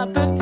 happen.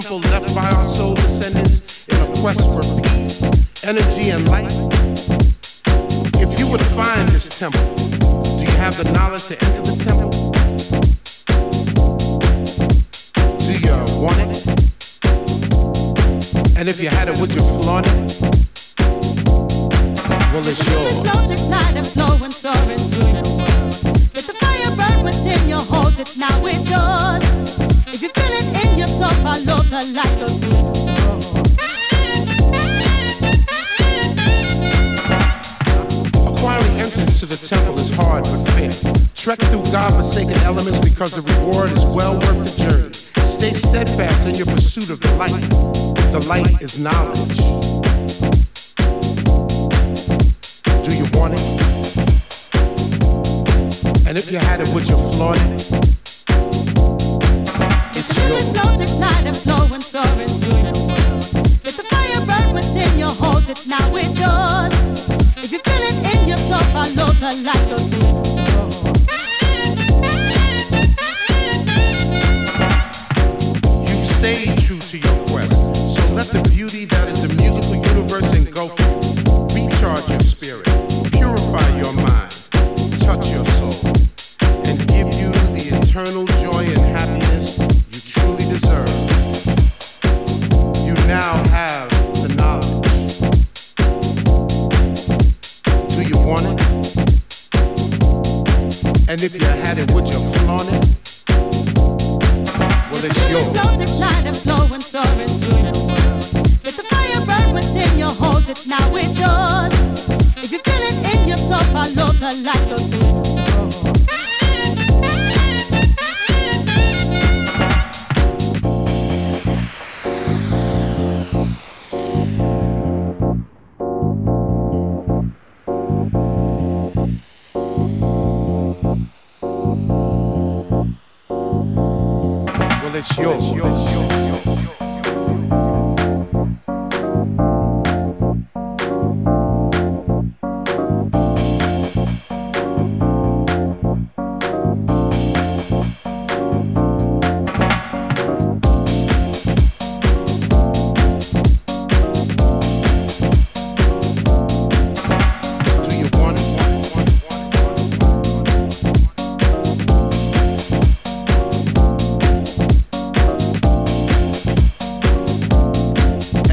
simple is knowledge. Do you want it? And if you had it, would you flaunt it? It's yours. It flows, it's not and flow and soar into. It's a fire burn within your hold, it's now it's yours. If you feel it in yourself, I know the light goes through nothing beautiful.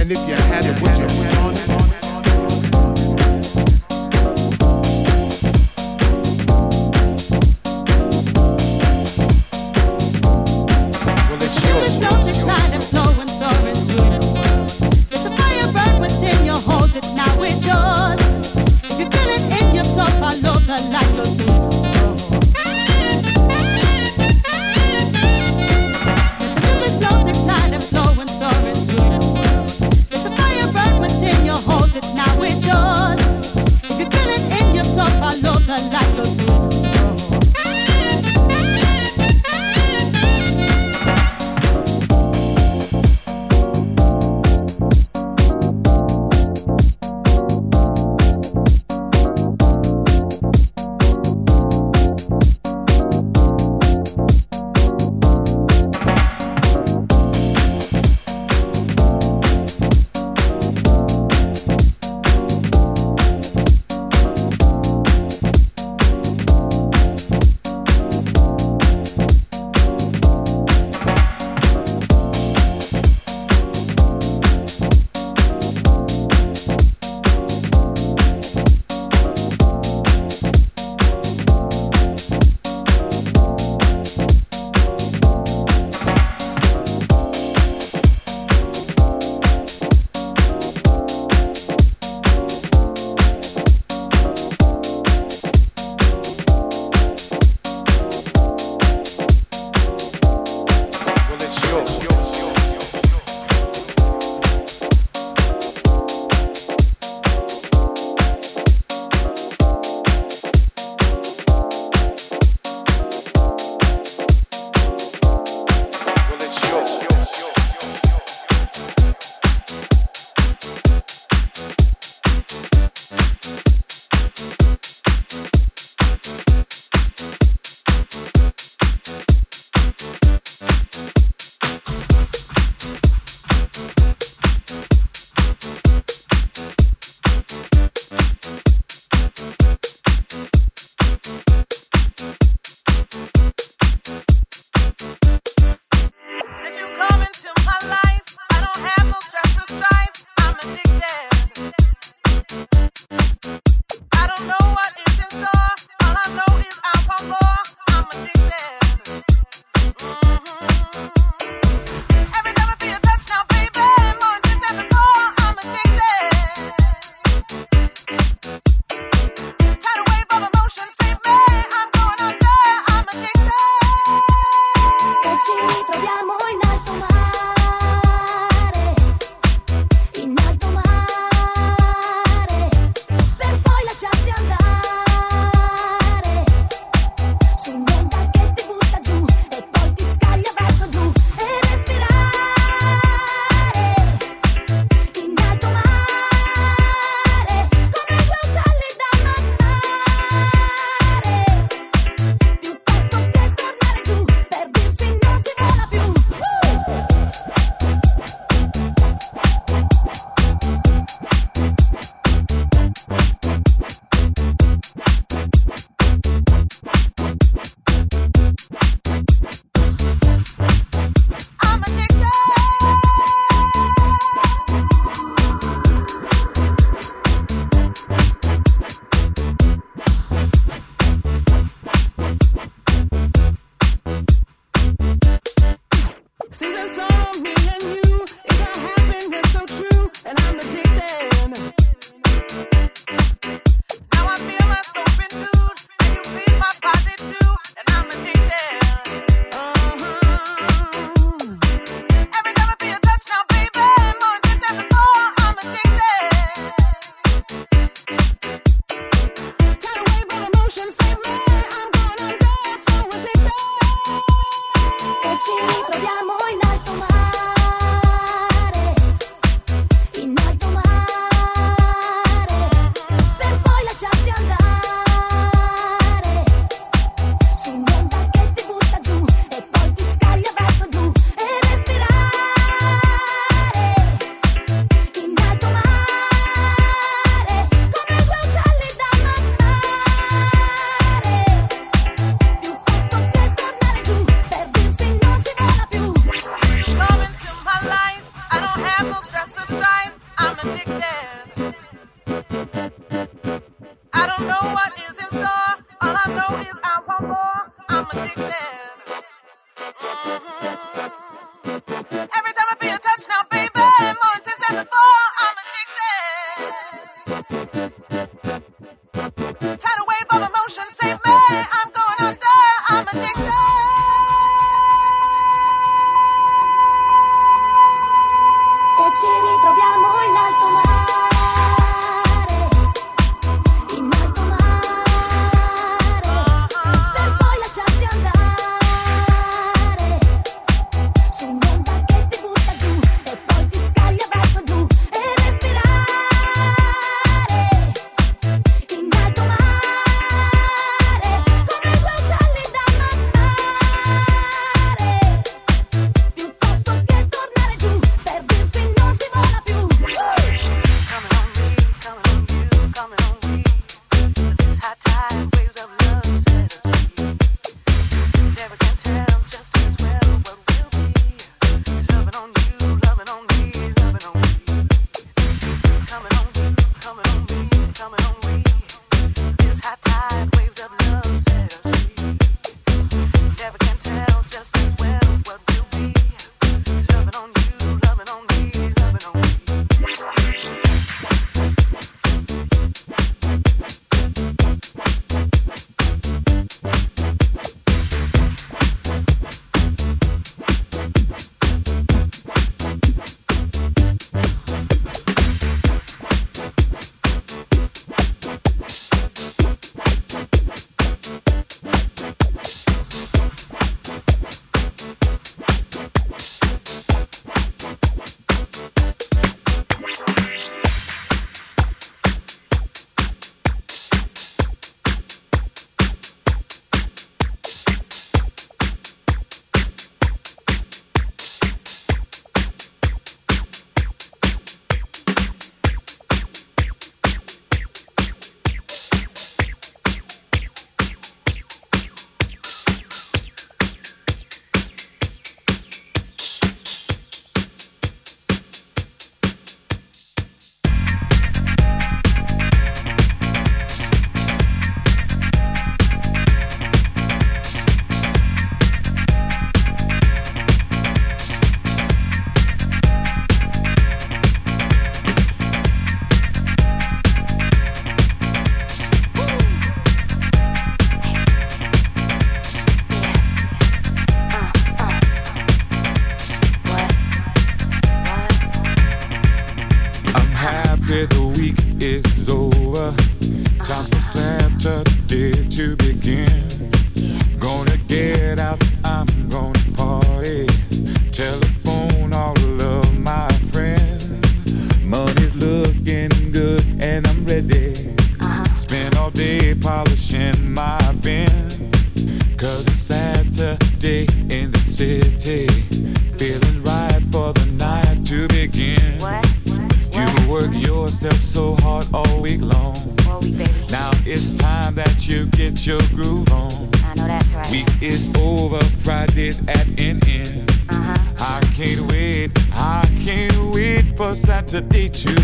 Libyan. me and you. It's not happening, it's so true, and I'm addicted. Gradually, feel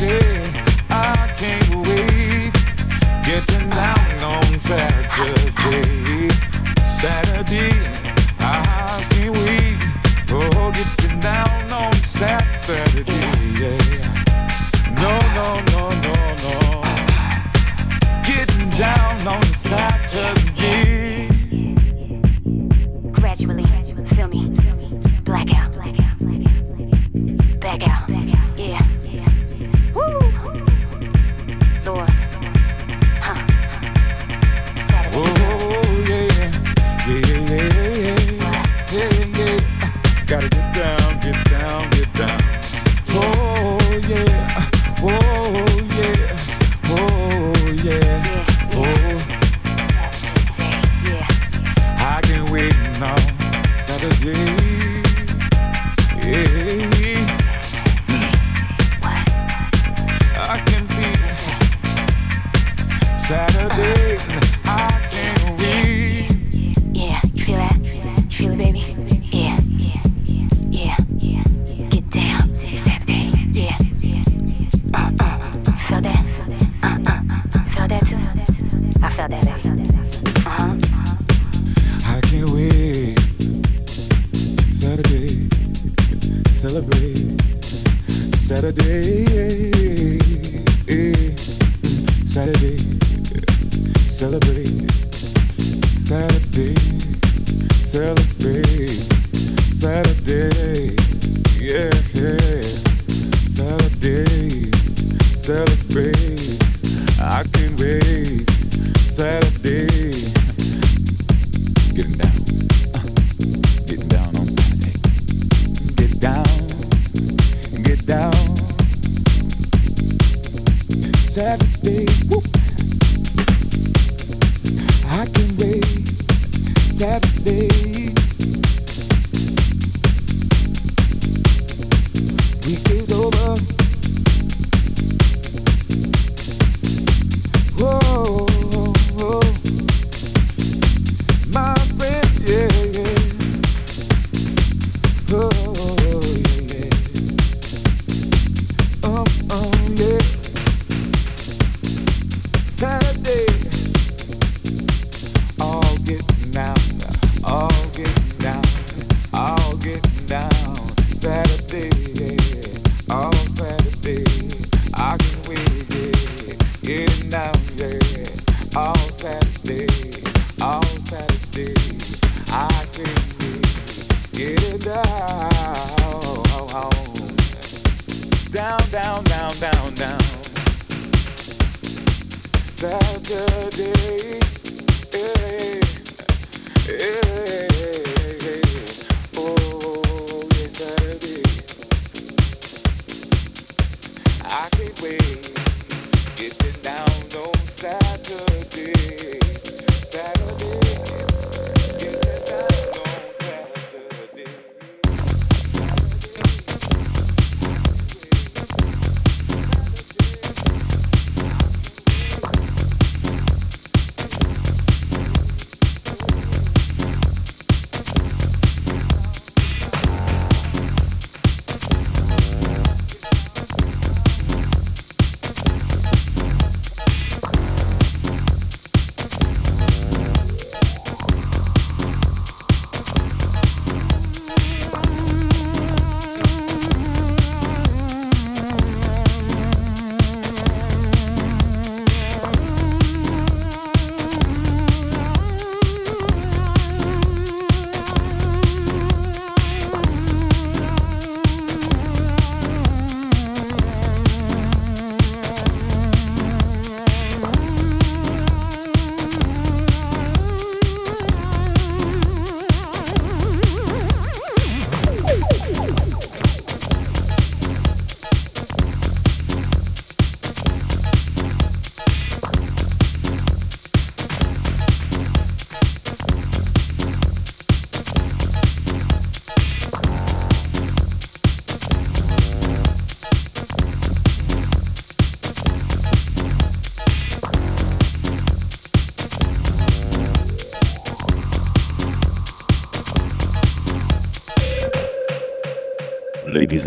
me ladies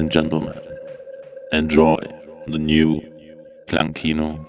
gentlemen, enjoy the new Clankino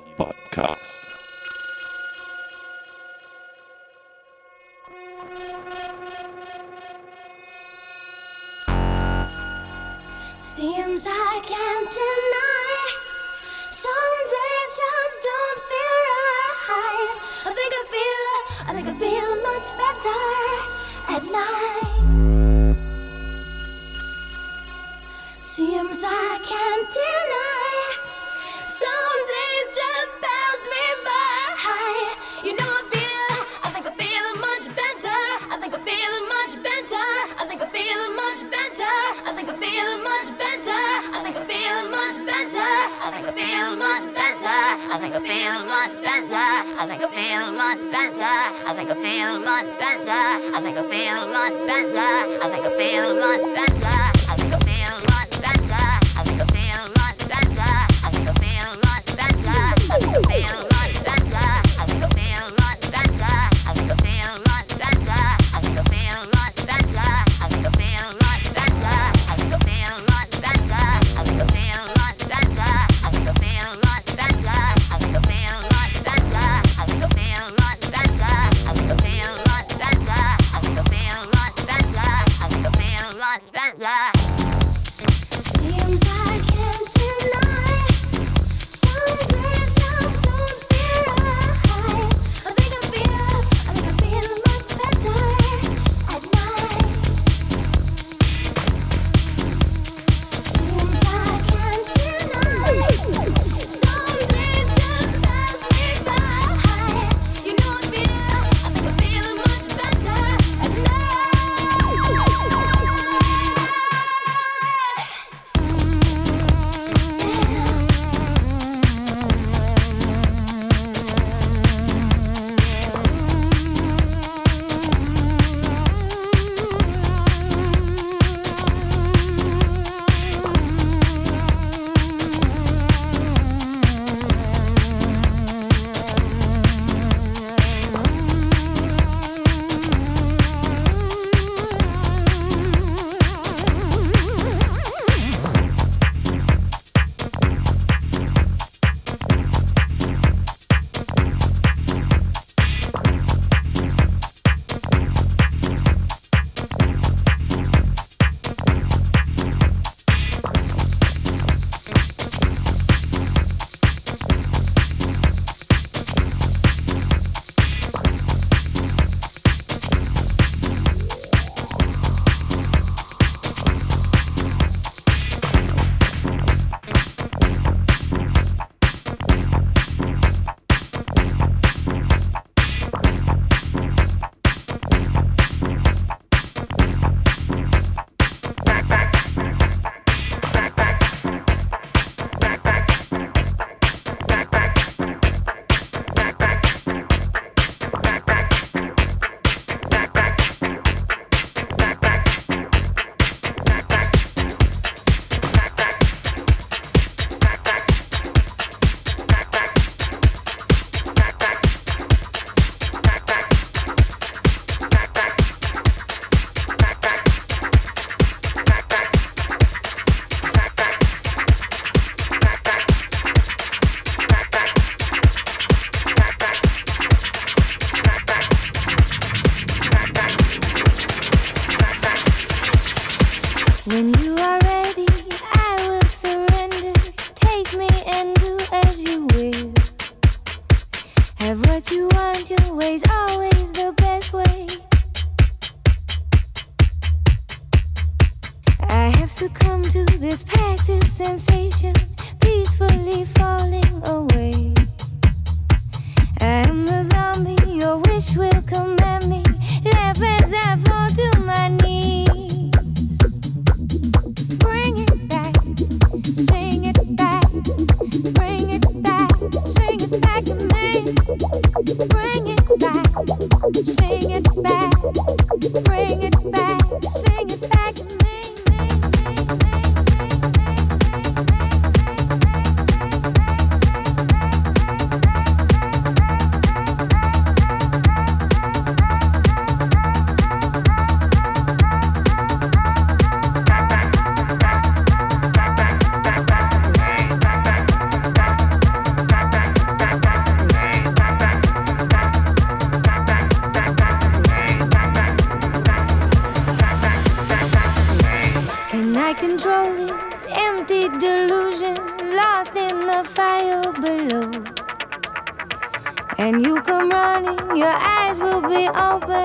beside me, thinking your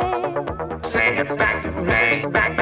name as I sing.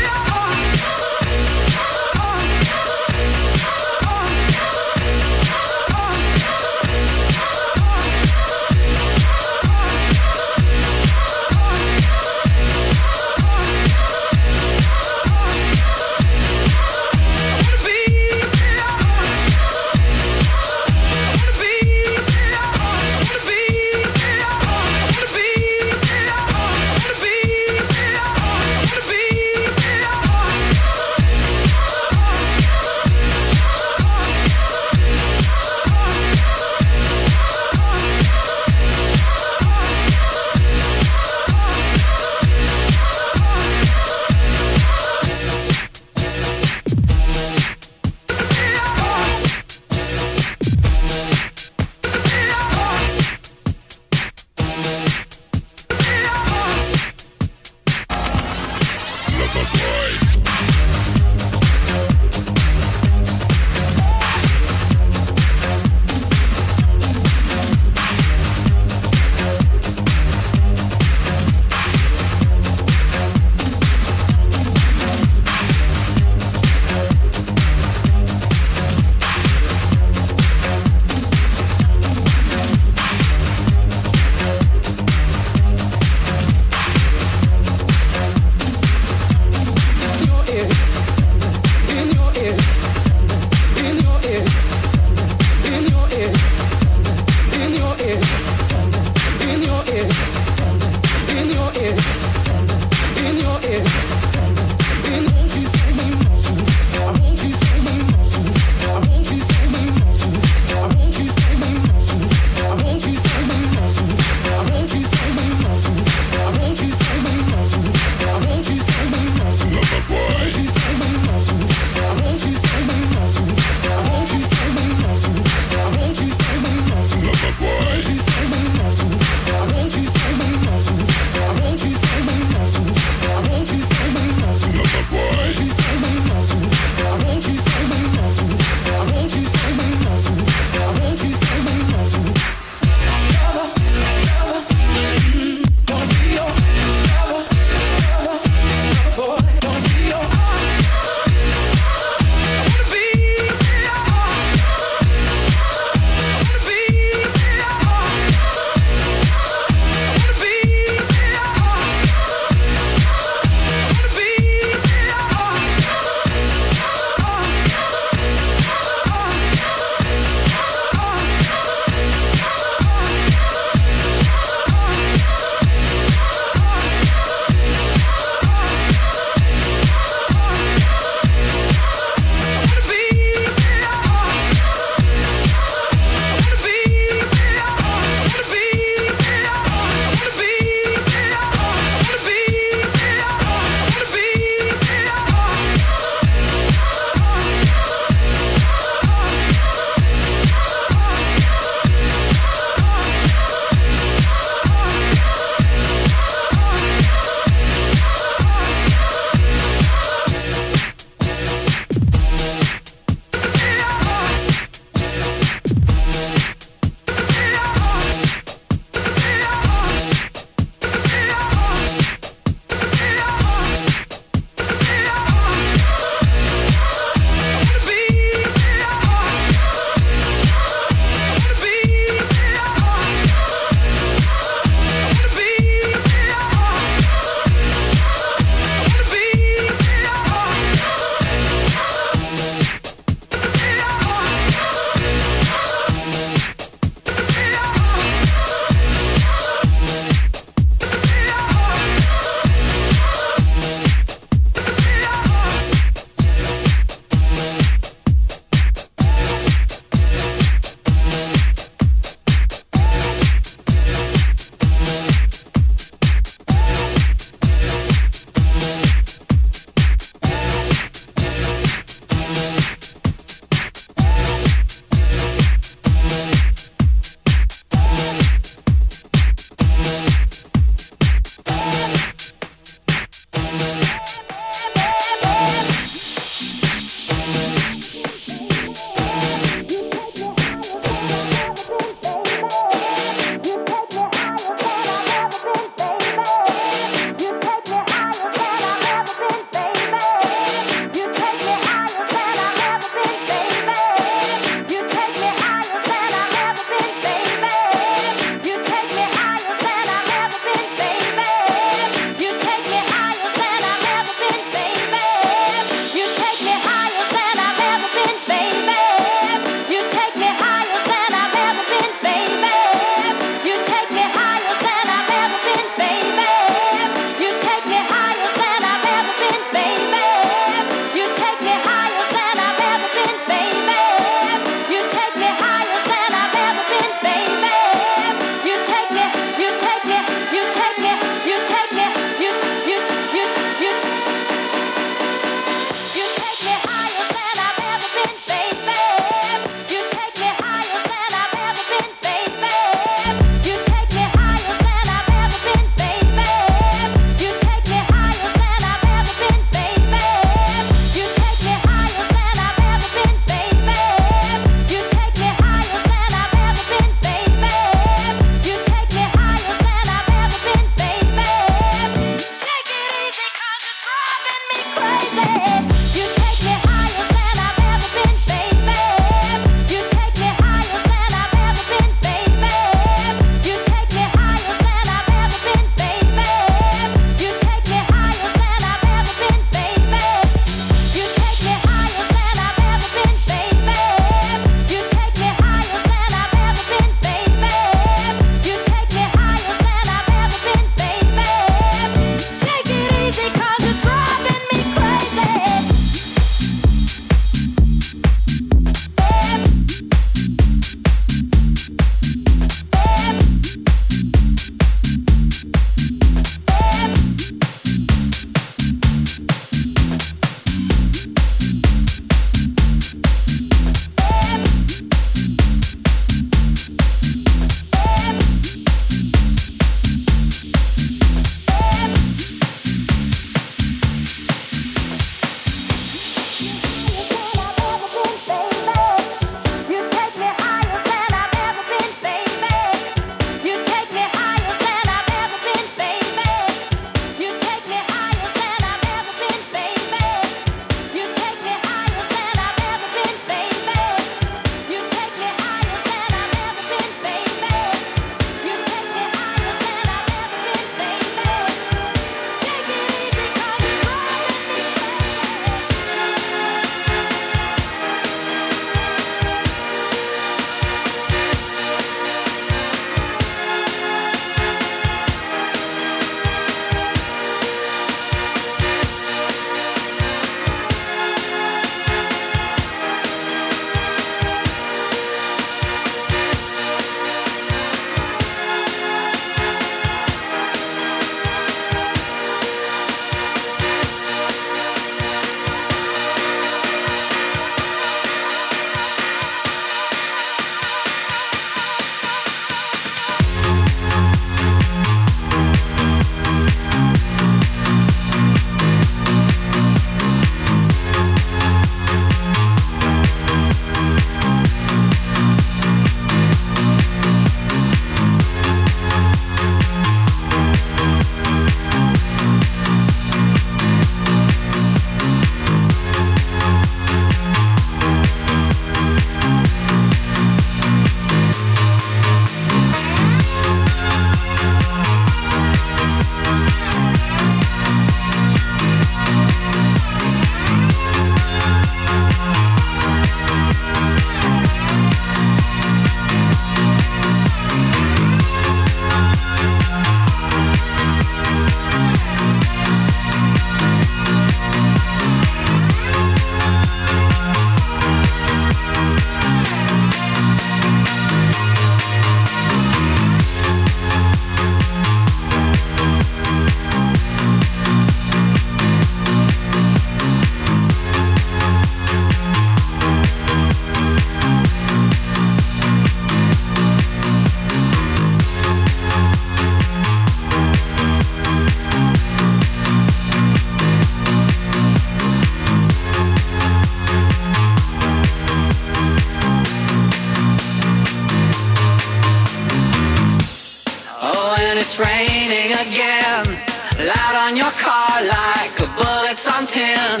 Bullets on tin.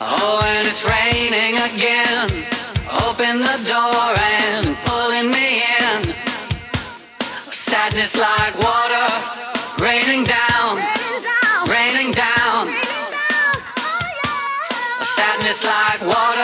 Oh, and it's raining again. Open the door and pulling me in. Sadness like water raining down, raining down. Oh, Sadness like water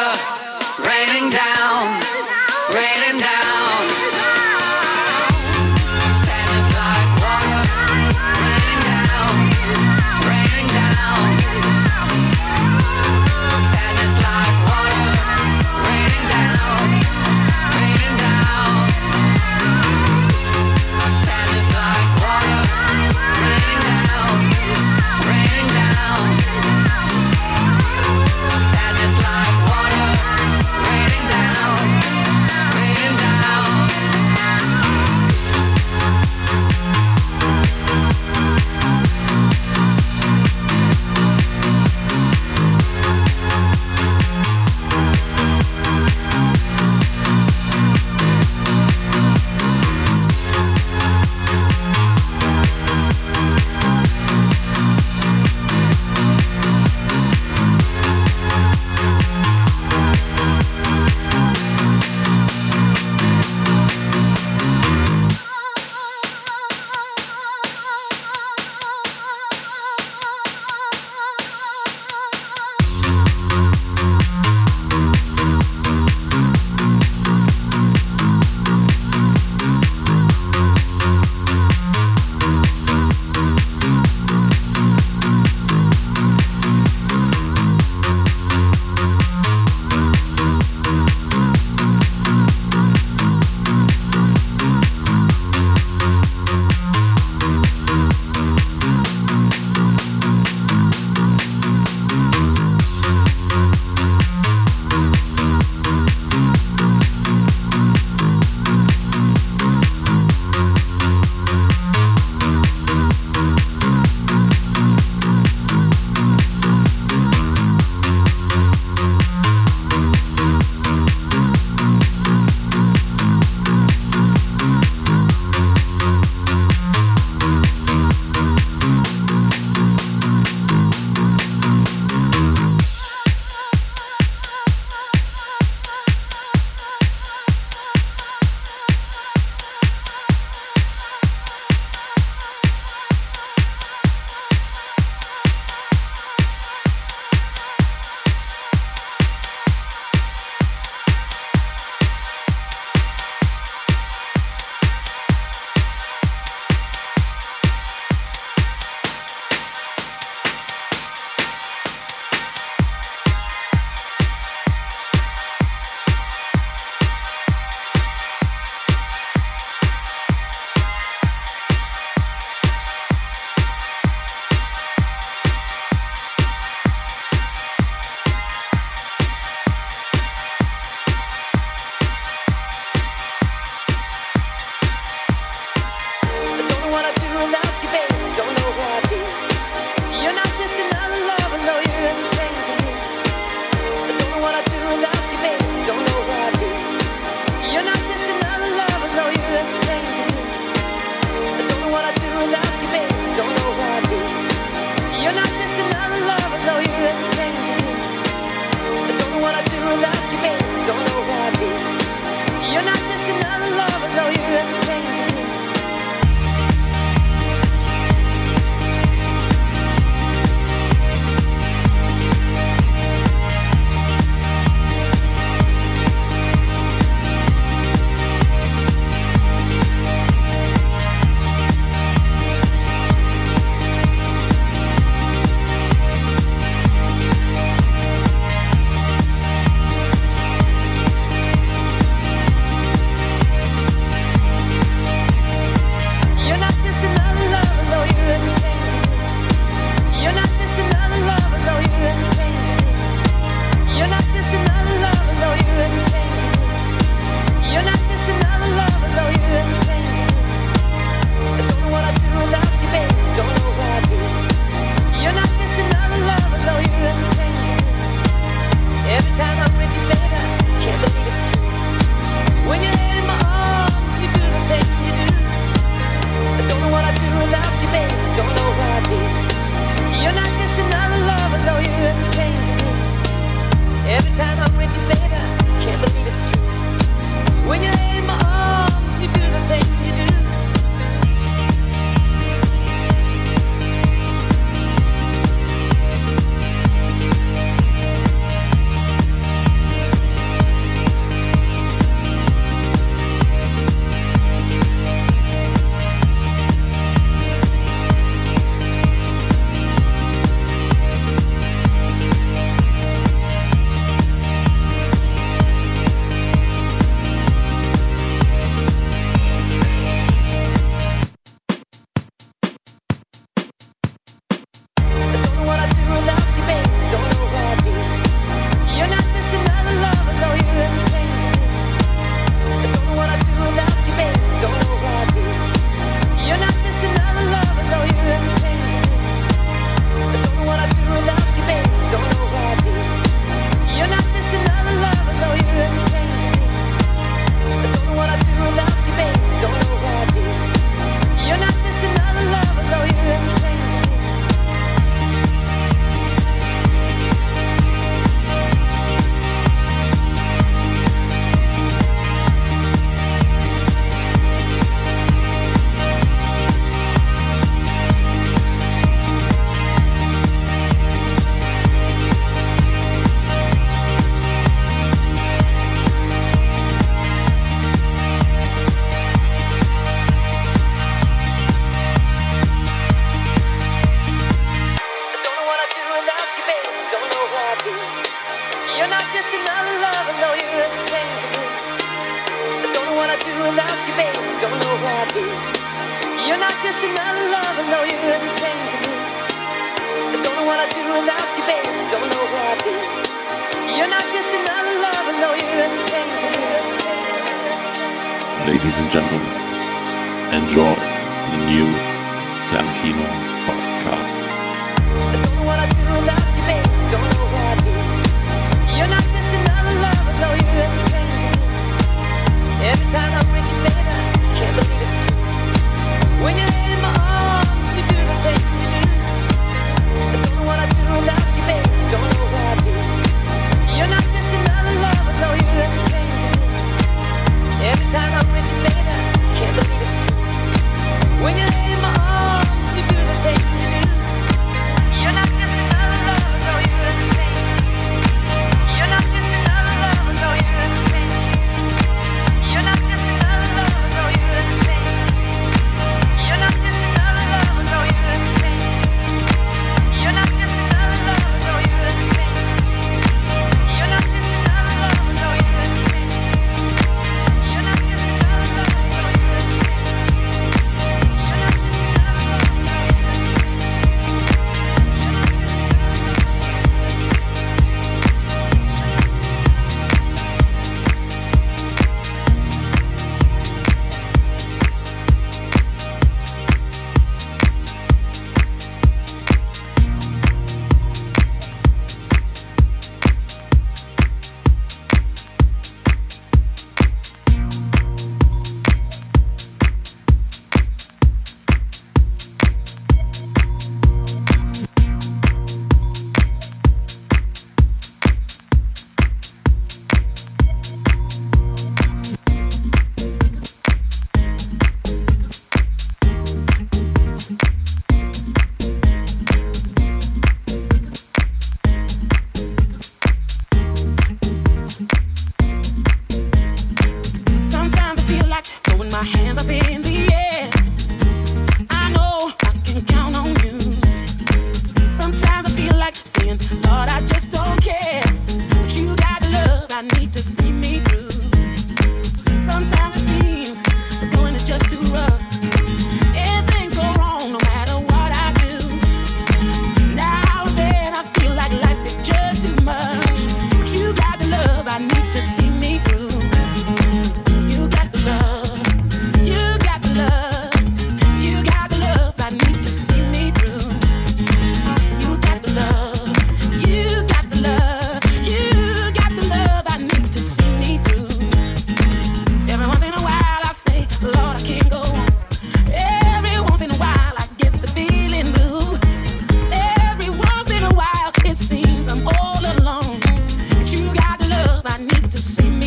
I need to see me.